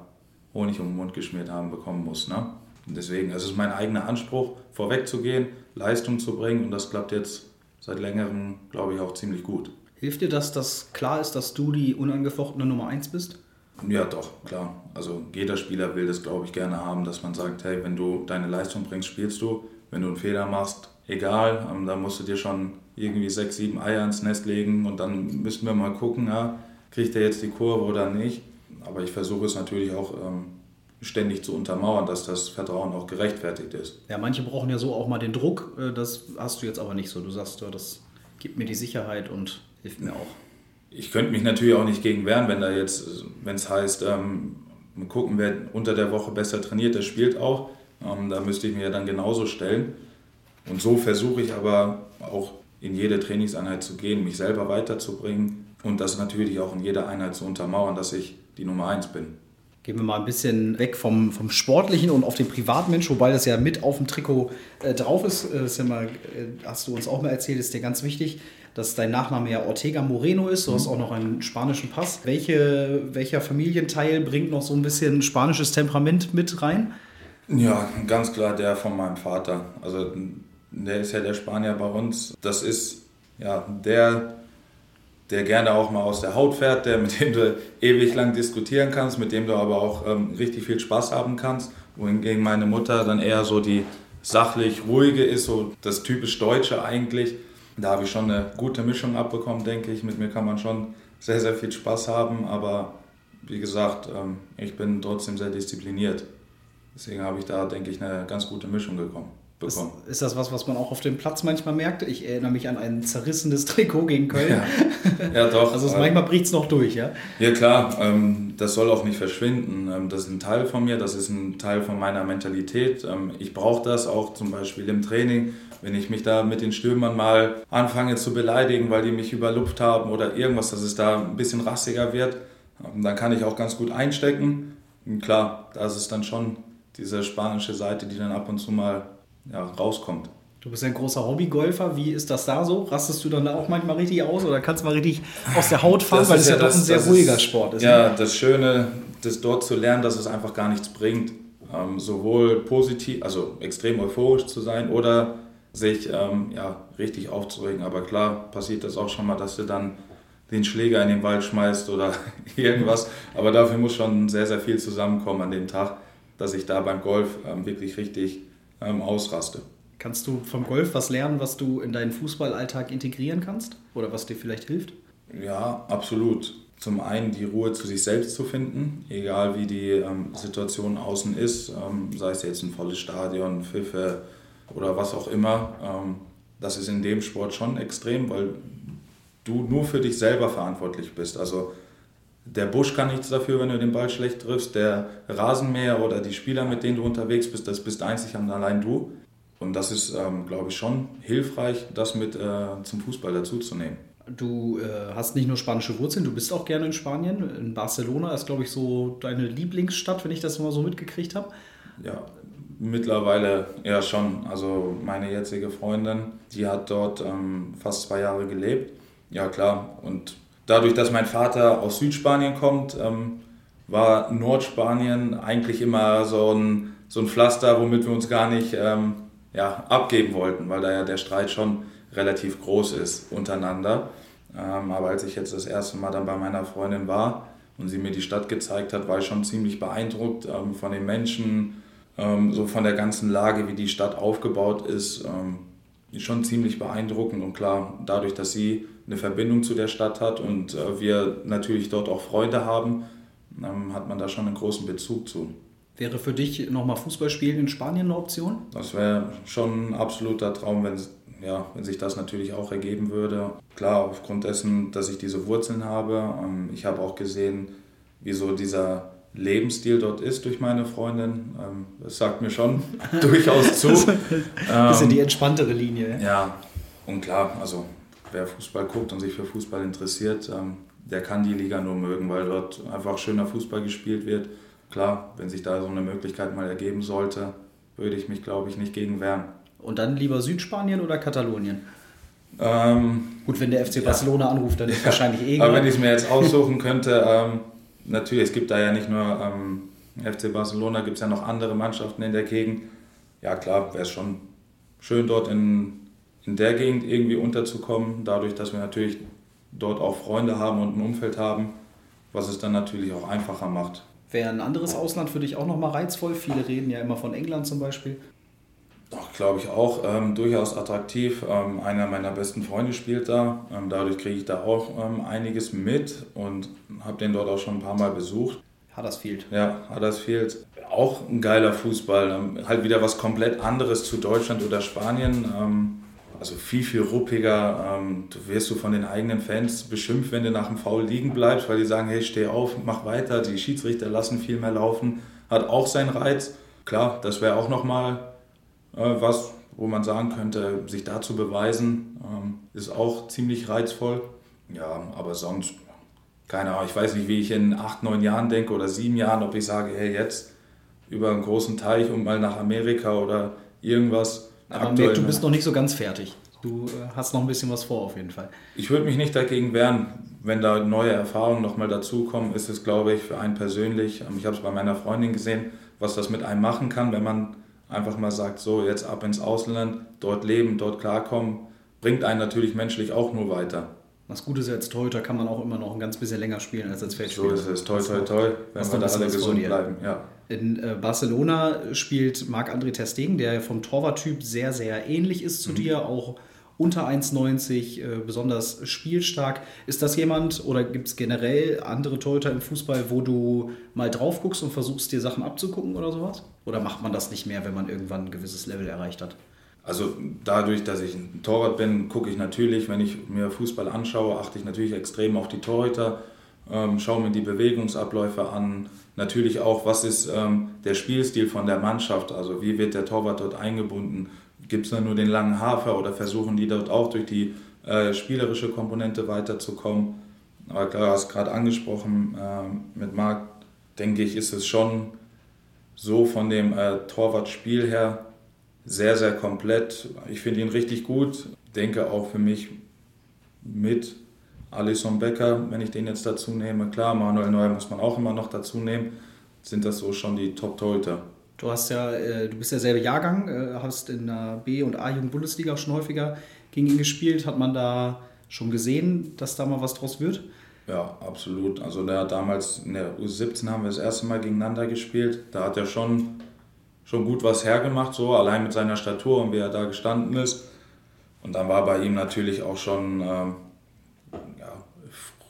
Speaker 1: Honig um den Mund geschmiert haben bekommen muss. Ne? Und deswegen, es ist mein eigener Anspruch, vorwegzugehen, Leistung zu bringen und das klappt jetzt seit längerem, glaube ich, auch ziemlich gut.
Speaker 3: Hilft dir das, dass klar ist, dass du die unangefochtene Nummer 1 bist?
Speaker 1: Ja, doch, klar. Also jeder Spieler will das, glaube ich, gerne haben, dass man sagt, hey, wenn du deine Leistung bringst, spielst du. Wenn du einen Fehler machst, egal, ähm, da musst du dir schon irgendwie sechs, sieben Eier ins Nest legen und dann müssten wir mal gucken, ja, kriegt er jetzt die Kurve oder nicht. Aber ich versuche es natürlich auch ähm, ständig zu untermauern, dass das Vertrauen auch gerechtfertigt ist.
Speaker 3: Ja, manche brauchen ja so auch mal den Druck. Äh, das hast du jetzt aber nicht so. Du sagst, das gibt mir die Sicherheit und hilft mir auch.
Speaker 1: Ich könnte mich natürlich auch nicht gegen wehren, wenn da jetzt, wenn es heißt, ähm, gucken, wer unter der Woche besser trainiert, der spielt auch. Ähm, da müsste ich mir ja dann genauso stellen. Und so versuche ich aber auch in jede Trainingseinheit zu gehen, mich selber weiterzubringen und das natürlich auch in jeder Einheit zu untermauern, dass ich die Nummer eins bin.
Speaker 3: Gehen wir mal ein bisschen weg vom, vom Sportlichen und auf den Privatmensch, wobei das ja mit auf dem Trikot äh, drauf ist. Äh, das ist ja mal, äh, hast du uns auch mal erzählt, ist dir ganz wichtig, dass dein Nachname ja Ortega Moreno ist. Du mhm. hast auch noch einen spanischen Pass. Welche, welcher Familienteil bringt noch so ein bisschen spanisches Temperament mit rein?
Speaker 1: Ja, ganz klar der von meinem Vater. Also der ist ja der Spanier bei uns. Das ist ja der, der gerne auch mal aus der Haut fährt, der mit dem du ewig lang diskutieren kannst, mit dem du aber auch ähm, richtig viel Spaß haben kannst. Wohingegen meine Mutter dann eher so die sachlich ruhige ist, so das typisch Deutsche eigentlich. Da habe ich schon eine gute Mischung abbekommen, denke ich. Mit mir kann man schon sehr, sehr viel Spaß haben, aber wie gesagt, ähm, ich bin trotzdem sehr diszipliniert. Deswegen habe ich da, denke ich, eine ganz gute Mischung bekommen
Speaker 3: bekommen. Ist, ist, das was, was man auch auf dem Platz manchmal merkt? Ich erinnere mich an ein zerrissenes Trikot gegen Köln. Ja, ja doch. [laughs] Also ähm, manchmal bricht es noch durch, ja?
Speaker 1: Ja klar, ähm, das soll auch nicht verschwinden. Ähm, das ist ein Teil von mir, das ist ein Teil von meiner Mentalität. Ähm, ich brauche das auch zum Beispiel im Training. Wenn ich mich da mit den Stürmern mal anfange zu beleidigen, weil die mich überlupft haben oder irgendwas, dass es da ein bisschen rassiger wird, ähm, dann kann ich auch ganz gut einstecken. Und klar, da ist dann schon diese spanische Seite, die dann ab und zu mal ja, rauskommt.
Speaker 3: Du bist ein großer Hobbygolfer. Wie ist das da so? Rastest du dann da auch manchmal richtig aus oder kannst du mal richtig aus der Haut fahren, das weil es ja, ja doch ein sehr ruhiger ist, Sport ist?
Speaker 1: Ja, ne? das Schöne, das dort zu lernen, dass es einfach gar nichts bringt. Ähm, sowohl positiv, also extrem euphorisch zu sein oder sich ähm, ja, richtig aufzuregen. Aber klar passiert das auch schon mal, dass du dann den Schläger in den Wald schmeißt oder [laughs] irgendwas. Aber dafür muss schon sehr, sehr viel zusammenkommen an dem Tag, dass ich da beim Golf ähm, wirklich richtig ähm, ausraste.
Speaker 3: Kannst du vom Golf was lernen, was du in deinen Fußballalltag integrieren kannst oder was dir vielleicht hilft?
Speaker 1: Ja, absolut. Zum einen die Ruhe zu sich selbst zu finden, egal wie die ähm, Situation außen ist, ähm, sei es jetzt ein volles Stadion, Pfiffe oder was auch immer. Ähm, das ist in dem Sport schon extrem, weil du nur für dich selber verantwortlich bist. Also der Busch kann nichts dafür, wenn du den Ball schlecht triffst. Der Rasenmäher oder die Spieler, mit denen du unterwegs bist, das bist einzig und allein du. Und das ist, ähm, glaube ich, schon hilfreich, das mit äh, zum Fußball dazuzunehmen.
Speaker 3: Du äh, hast nicht nur spanische Wurzeln, du bist auch gerne in Spanien. In Barcelona ist, glaube ich, so deine Lieblingsstadt, wenn ich das mal so mitgekriegt habe.
Speaker 1: Ja, mittlerweile ja schon. Also meine jetzige Freundin, die hat dort ähm, fast zwei Jahre gelebt. Ja, klar. Und dadurch, dass mein Vater aus Südspanien kommt, ähm, war Nordspanien eigentlich immer so ein, so ein Pflaster, womit wir uns gar nicht ähm, ja, abgeben wollten, weil da ja der Streit schon relativ groß ist untereinander. Ähm, aber als ich jetzt das erste Mal dann bei meiner Freundin war und sie mir die Stadt gezeigt hat, war ich schon ziemlich beeindruckt ähm, von den Menschen, ähm, so von der ganzen Lage, wie die Stadt aufgebaut ist. Ähm, schon ziemlich beeindruckend und klar, dadurch, dass sie eine Verbindung zu der Stadt hat und äh, wir natürlich dort auch Freunde haben, ähm, hat man da schon einen großen Bezug zu.
Speaker 3: Wäre für dich nochmal Fußballspielen in Spanien eine Option?
Speaker 1: Das wäre schon ein absoluter Traum, wenn, ja, wenn sich das natürlich auch ergeben würde. Klar, aufgrund dessen, dass ich diese Wurzeln habe. Ähm, ich habe auch gesehen, wie so dieser Lebensstil dort ist durch meine Freundin. Ähm, das sagt mir schon [laughs] durchaus zu. [laughs]
Speaker 3: Bisschen ähm, die entspanntere Linie.
Speaker 1: Ja, und klar, also wer Fußball guckt und sich für Fußball interessiert, ähm, der kann die Liga nur mögen, weil dort einfach schöner Fußball gespielt wird. Klar, wenn sich da so eine Möglichkeit mal ergeben sollte, würde ich mich, glaube ich, nicht gegen wehren.
Speaker 3: Und dann lieber Südspanien oder Katalonien? Ähm, Gut, wenn der FC Barcelona ja. anruft, dann ist ja. wahrscheinlich eh. [laughs]
Speaker 1: Aber wenn ich es mir jetzt [laughs] aussuchen könnte, ähm, natürlich, es gibt da ja nicht nur ähm, FC Barcelona, gibt es ja noch andere Mannschaften in der Gegend. Ja, klar, wäre es schon schön, dort in, in der Gegend irgendwie unterzukommen, dadurch, dass wir natürlich dort auch Freunde haben und ein Umfeld haben, was es dann natürlich auch einfacher macht.
Speaker 3: Wäre ein anderes Ausland für dich auch nochmal reizvoll? Viele reden ja immer von England zum Beispiel.
Speaker 1: Doch, glaube ich auch. Ähm, durchaus attraktiv. Ähm, einer meiner besten Freunde spielt da. Ähm, dadurch kriege ich da auch ähm, einiges mit und habe den dort auch schon ein paar Mal besucht.
Speaker 3: Huddersfield.
Speaker 1: Ja, Huddersfield. Auch ein geiler Fußball. Ähm, halt wieder was komplett anderes zu Deutschland oder Spanien. Ähm, also viel, viel ruppiger. du wirst du von den eigenen Fans beschimpft, wenn du nach dem Foul liegen bleibst, weil die sagen, hey, steh auf, mach weiter. Die Schiedsrichter lassen viel mehr laufen. Hat auch seinen Reiz. Klar, das wäre auch nochmal äh, was, wo man sagen könnte, sich da zu beweisen, ähm, ist auch ziemlich reizvoll. Ja, aber sonst, keine Ahnung, ich weiß nicht, wie ich in acht, neun Jahren denke oder sieben Jahren, ob ich sage, hey, jetzt über einen großen Teich und mal nach Amerika oder irgendwas.
Speaker 3: Aber merkt, du bist noch nicht so ganz fertig. Du äh, hast noch ein bisschen was vor auf jeden Fall.
Speaker 1: Ich würde mich nicht dagegen wehren, wenn da neue Erfahrungen nochmal dazukommen, ist es, glaube ich, für einen persönlich, ähm, ich habe es bei meiner Freundin gesehen, was das mit einem machen kann, wenn man einfach mal sagt, so jetzt ab ins Ausland, dort leben, dort klarkommen, bringt einen natürlich menschlich auch nur weiter.
Speaker 3: Was gut ist, als Torhüter kann man auch immer noch ein ganz bisschen länger spielen als als Feldspieler.
Speaker 1: So ist es, toi toi toi, wenn wir da alle gesund bleiben. Ja.
Speaker 3: In äh, Barcelona spielt Marc-André Ter der vom Torwarttyp sehr, sehr ähnlich ist zu mhm. dir, auch unter 1,90, äh, besonders spielstark. Ist das jemand oder gibt es generell andere Torhüter im Fußball, wo du mal drauf guckst und versuchst dir Sachen abzugucken oder sowas? Oder macht man das nicht mehr, wenn man irgendwann ein gewisses Level erreicht hat?
Speaker 1: Also dadurch, dass ich ein Torwart bin, gucke ich natürlich, wenn ich mir Fußball anschaue, achte ich natürlich extrem auf die Torhüter, ähm, schaue mir die Bewegungsabläufe an, natürlich auch, was ist ähm, der Spielstil von der Mannschaft, also wie wird der Torwart dort eingebunden, gibt es da nur den langen Hafer oder versuchen die dort auch durch die äh, spielerische Komponente weiterzukommen. Aber klar, du hast gerade angesprochen äh, mit Marc, denke ich, ist es schon so von dem äh, Torwartspiel her sehr, sehr komplett. Ich finde ihn richtig gut. Denke auch für mich mit Alisson Becker, wenn ich den jetzt dazu nehme. Klar, Manuel Neuer muss man auch immer noch dazu nehmen. Sind das so schon die Top-Torhüter?
Speaker 3: Du hast ja, äh, du bist ja selber Jahrgang, äh, hast in der B- und A-Jugend-Bundesliga schon häufiger gegen ihn gespielt. Hat man da schon gesehen, dass da mal was draus wird?
Speaker 1: Ja, absolut. Also der hat damals in der U17 haben wir das erste Mal gegeneinander gespielt. Da hat er schon, schon gut was hergemacht, so allein mit seiner Statur und wie er da gestanden ist. Und dann war bei ihm natürlich auch schon ähm, ja,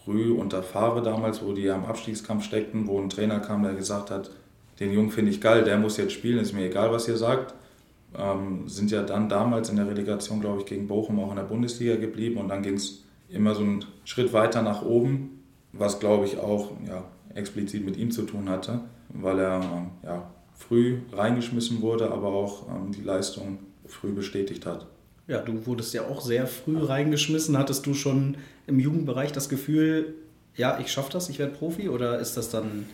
Speaker 1: früh unter Fahre damals, wo die am Abstiegskampf steckten, wo ein Trainer kam, der gesagt hat, den Jungen finde ich geil, der muss jetzt spielen, ist mir egal, was ihr sagt. Ähm, sind ja dann damals in der Relegation, glaube ich, gegen Bochum auch in der Bundesliga geblieben und dann ging es immer so einen Schritt weiter nach oben, was, glaube ich, auch ja, explizit mit ihm zu tun hatte, weil er ja, früh reingeschmissen wurde, aber auch ähm, die Leistung früh bestätigt hat.
Speaker 3: Ja, du wurdest ja auch sehr früh reingeschmissen. Hattest du schon im Jugendbereich das Gefühl, ja, ich schaffe das, ich werde Profi? Oder ist das dann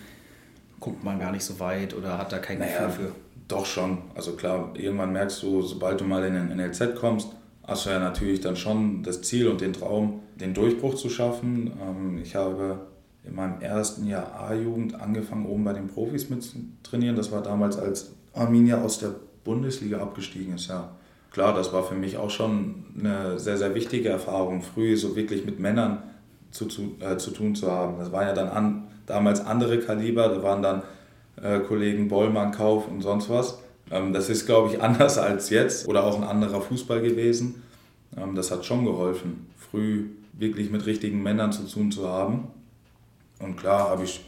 Speaker 3: guckt man gar nicht so weit oder hat da kein naja, Gefühl für?
Speaker 1: Doch schon. Also klar, irgendwann merkst du, sobald du mal in den NLZ kommst, hast du ja natürlich dann schon das Ziel und den Traum, den Durchbruch zu schaffen. Ähm, ich habe in meinem ersten Jahr A-Jugend angefangen, oben bei den Profis mit zu trainieren. Das war damals, als Arminia aus der Bundesliga abgestiegen ist. Ja, klar, das war für mich auch schon eine sehr, sehr wichtige Erfahrung, früh so wirklich mit Männern zu, zu, äh, zu tun zu haben. Das war ja dann an, damals andere Kaliber, da waren dann äh, Kollegen Bollmann, Kauf und sonst was. Ähm, das ist, glaube ich, [laughs] anders als jetzt oder auch ein anderer Fußball gewesen. Ähm, das hat schon geholfen, früh wirklich mit richtigen Männern zu tun zu haben. Und klar habe ich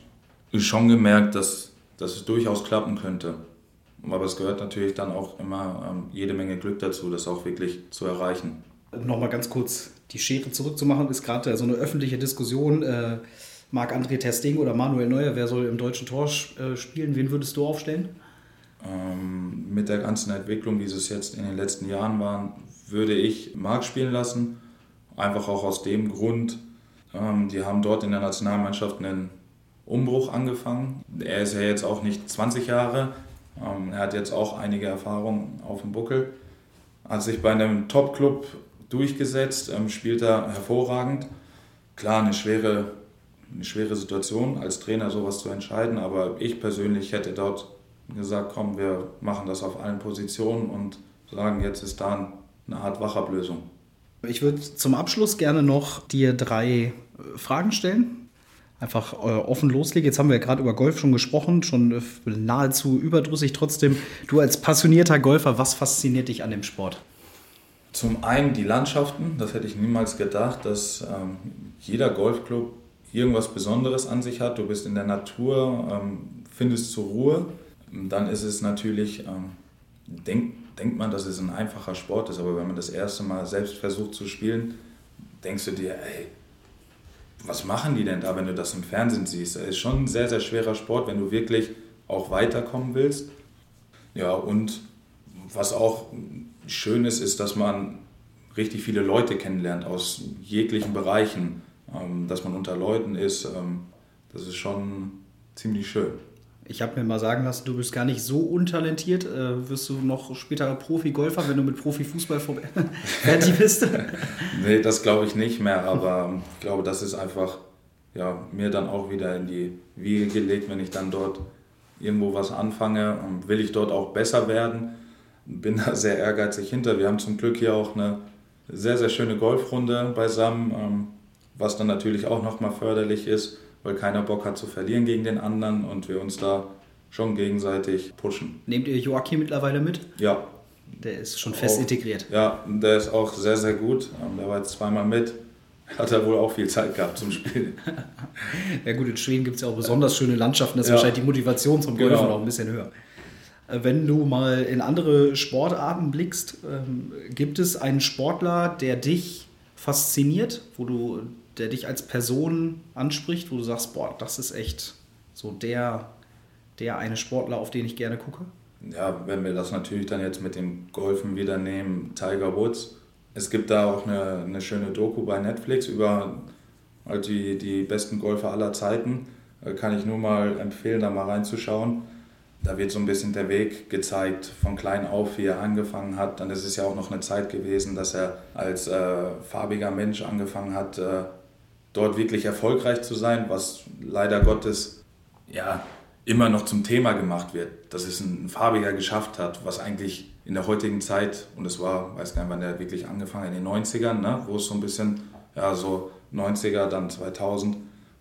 Speaker 1: schon gemerkt, dass dass es durchaus klappen könnte. Aber es gehört natürlich dann auch immer ähm, jede Menge Glück dazu, das auch wirklich zu erreichen.
Speaker 3: Nochmal ganz kurz die Schere zurückzumachen, ist gerade so eine öffentliche Diskussion. Äh, Marc-André Testing oder Manuel Neuer, wer soll im deutschen Tor äh, spielen? Wen würdest du aufstellen?
Speaker 1: Ähm, mit der ganzen Entwicklung, wie es jetzt in den letzten Jahren war, würde ich Marc spielen lassen. Einfach auch aus dem Grund, ähm, die haben dort in der Nationalmannschaft einen Umbruch angefangen. Er ist ja jetzt auch nicht 20 Jahre, ähm, er hat jetzt auch einige Erfahrungen auf dem Buckel. Hat sich bei einem Top-Club durchgesetzt, ähm, spielt er hervorragend. Klar, eine schwere, eine schwere Situation als Trainer sowas zu entscheiden, aber ich persönlich hätte dort gesagt, komm, wir machen das auf allen Positionen und sagen, jetzt ist da eine Art Wachablösung.
Speaker 3: Ich würde zum Abschluss gerne noch dir drei äh, Fragen stellen. Einfach äh, offen loslegen. Jetzt haben wir ja gerade über Golf schon gesprochen, schon äh, nahezu überdrüssig. Trotzdem, du als passionierter Golfer, was fasziniert dich an dem Sport?
Speaker 1: Zum einen die Landschaften, das hätte ich niemals gedacht, dass ähm, jeder Golfclub irgendwas Besonderes an sich hat. Du bist in der Natur, ähm, findest zur Ruhe. Dann ist es natürlich, ähm, denk, denkt man, dass es ein einfacher Sport ist, aber wenn man das erste Mal selbst versucht zu spielen, denkst du dir, ey, was machen die denn da, wenn du das im Fernsehen siehst? Es ist schon ein sehr, sehr schwerer Sport, wenn du wirklich auch weiterkommen willst. Ja, und was auch schön ist, ist, dass man richtig viele Leute kennenlernt aus jeglichen Bereichen, ähm, dass man unter Leuten ist. Ähm, das ist schon ziemlich schön.
Speaker 3: Ich habe mir mal sagen lassen, du bist gar nicht so untalentiert. Äh, wirst du noch später Profi-Golfer, wenn du mit Profifußball [laughs] fertig bist? [laughs]
Speaker 1: nee, das glaube ich nicht mehr, aber ich glaube, das ist einfach ja, mir dann auch wieder in die Wiege gelegt, wenn ich dann dort irgendwo was anfange. Will ich dort auch besser werden? Bin da sehr ehrgeizig hinter. Wir haben zum Glück hier auch eine sehr, sehr schöne Golfrunde beisammen, ähm, was dann natürlich auch nochmal förderlich ist weil keiner Bock hat zu verlieren gegen den anderen und wir uns da schon gegenseitig pushen.
Speaker 3: Nehmt ihr Joachim mittlerweile mit?
Speaker 1: Ja.
Speaker 3: Der ist schon fest
Speaker 1: auch,
Speaker 3: integriert.
Speaker 1: Ja, der ist auch sehr, sehr gut. Ähm, der war jetzt zweimal mit. [laughs] Hat er wohl auch viel Zeit gehabt zum Spielen. [laughs]
Speaker 3: ja gut, in Schweden gibt es ja auch besonders schöne Landschaften. Das ist ja. wahrscheinlich die Motivation zum Golfen genau. auch ein bisschen höher. Äh, wenn du mal in andere Sportarten blickst, ähm, gibt es einen Sportler, der dich fasziniert, wo du der dich als Person anspricht, wo du sagst, boah, das ist echt so der, der eine Sportler, auf den ich gerne gucke?
Speaker 1: Ja, wenn wir das natürlich dann jetzt mit dem Golfen wieder nehmen, Tiger Woods. Es gibt da auch eine, eine schöne Doku bei Netflix über halt die, die besten Golfer aller Zeiten. Kann ich nur mal empfehlen, da mal reinzuschauen. Da wird so ein bisschen der Weg gezeigt, von klein auf, wie er angefangen hat. Dann ist es ja auch noch eine Zeit gewesen, dass er als äh, farbiger Mensch angefangen hat, äh, dort wirklich erfolgreich zu sein, was leider Gottes ja immer noch zum Thema gemacht wird, dass es ein Farbiger geschafft hat, was eigentlich in der heutigen Zeit, und es war, weiß gar nicht, wann der wirklich angefangen, in den 90ern, ne, wo es so ein bisschen, ja, so 90er, dann 2000,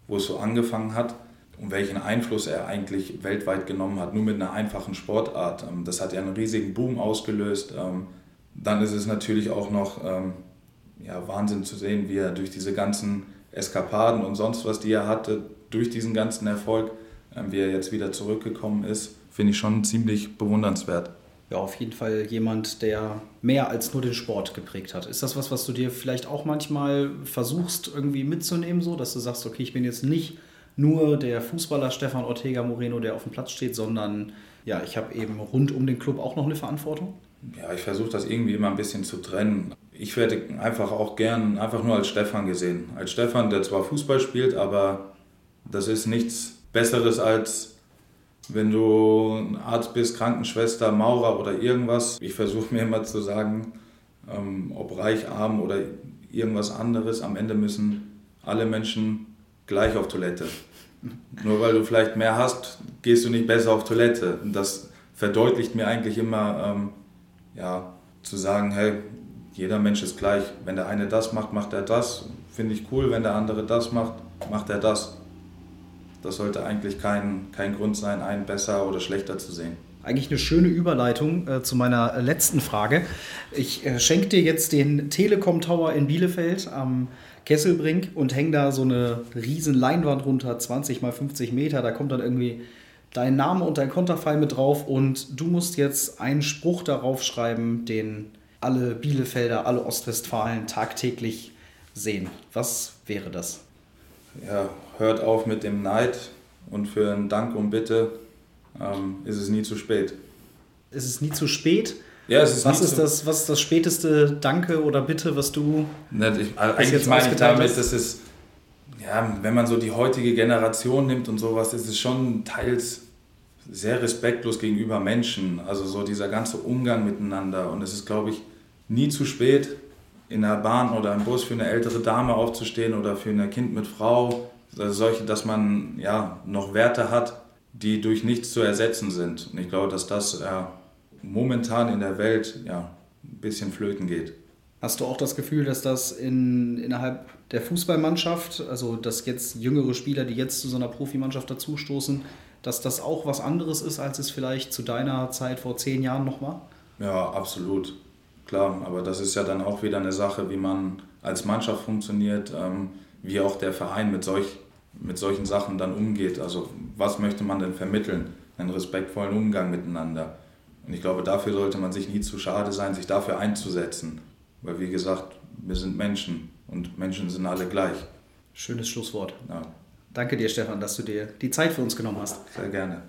Speaker 1: wo es so angefangen hat und welchen Einfluss er eigentlich weltweit genommen hat, nur mit einer einfachen Sportart. Ähm, das hat ja einen riesigen Boom ausgelöst. Ähm, dann ist es natürlich auch noch ähm, ja, Wahnsinn zu sehen, wie er durch diese ganzen Eskapaden und sonst was, die er hatte, durch diesen ganzen Erfolg, ähm, wie er jetzt wieder zurückgekommen ist, finde ich schon ziemlich bewundernswert.
Speaker 3: Ja, auf jeden Fall jemand, der mehr als nur den Sport geprägt hat. Ist das was, was du dir vielleicht auch manchmal versuchst irgendwie mitzunehmen, so, dass du sagst, okay, ich bin jetzt nicht nur der Fußballer Stefan Ortega Moreno, der auf dem Platz steht, sondern ja, ich habe eben rund um den Club auch noch eine Verantwortung?
Speaker 1: Ja, ich versuche das irgendwie immer ein bisschen zu trennen ich werde einfach auch gern einfach nur als Stefan gesehen. Als Stefan, der zwar Fußball spielt, aber das ist nichts Besseres als wenn du ein Arzt bist, Krankenschwester, Maurer oder irgendwas. Ich versuche mir immer zu sagen, ähm, ob reich, arm oder irgendwas anderes, am Ende müssen alle Menschen gleich auf Toilette. Nur weil du vielleicht mehr hast, gehst du nicht besser auf Toilette. Das verdeutlicht mir eigentlich immer, ähm, ja, zu sagen, hey, jeder Mensch ist gleich. Wenn der eine das macht, macht er das. Finde ich cool. Wenn der andere das macht, macht er das. Das sollte eigentlich kein, kein Grund sein, einen besser oder schlechter zu sehen.
Speaker 3: Eigentlich eine schöne Überleitung äh, zu meiner letzten Frage. Ich äh, schenke dir jetzt den Telekom Tower in Bielefeld am Kesselbrink und hänge da so eine riesen Leinwand runter, 20 mal 50 Meter. Da kommt dann irgendwie dein Name und dein Konterfei mit drauf und du musst jetzt einen Spruch darauf schreiben, den alle Bielefelder, alle Ostwestfalen tagtäglich sehen. Was wäre das?
Speaker 1: Ja, hört auf mit dem Neid und für einen Dank und Bitte ähm, ist es nie zu spät.
Speaker 3: Ist es nie zu spät?
Speaker 1: Ja, es ist
Speaker 3: was,
Speaker 1: nie
Speaker 3: ist
Speaker 1: zu
Speaker 3: das, was ist das späteste Danke oder Bitte, was du.
Speaker 1: Nicht, ich, also eigentlich
Speaker 3: jetzt
Speaker 1: meine ich damit,
Speaker 3: hast?
Speaker 1: dass es, ja, wenn man so die heutige Generation nimmt und sowas, ist es schon teils sehr respektlos gegenüber Menschen. Also so dieser ganze Umgang miteinander. Und es ist, glaube ich, nie zu spät, in der Bahn oder im Bus für eine ältere Dame aufzustehen oder für ein Kind mit Frau. Also solche, dass man ja noch Werte hat, die durch nichts zu ersetzen sind. Und ich glaube, dass das ja, momentan in der Welt ja, ein bisschen flöten geht.
Speaker 3: Hast du auch das Gefühl, dass das in, innerhalb der Fußballmannschaft, also dass jetzt jüngere Spieler, die jetzt zu so einer Profimannschaft dazustoßen, dass das auch was anderes ist, als es vielleicht zu deiner Zeit vor zehn Jahren noch war?
Speaker 1: Ja, absolut. Klar, aber das ist ja dann auch wieder eine Sache, wie man als Mannschaft funktioniert, ähm, wie auch der Verein mit, solch, mit solchen Sachen dann umgeht. Also was möchte man denn vermitteln? Einen respektvollen Umgang miteinander. Und ich glaube, dafür sollte man sich nie zu schade sein, sich dafür einzusetzen. Weil wie gesagt, wir sind Menschen und Menschen sind alle gleich.
Speaker 3: Schönes Schlusswort.
Speaker 1: Ja,
Speaker 3: Danke dir, Stefan, dass du dir die Zeit für uns genommen hast.
Speaker 1: sehr gerne.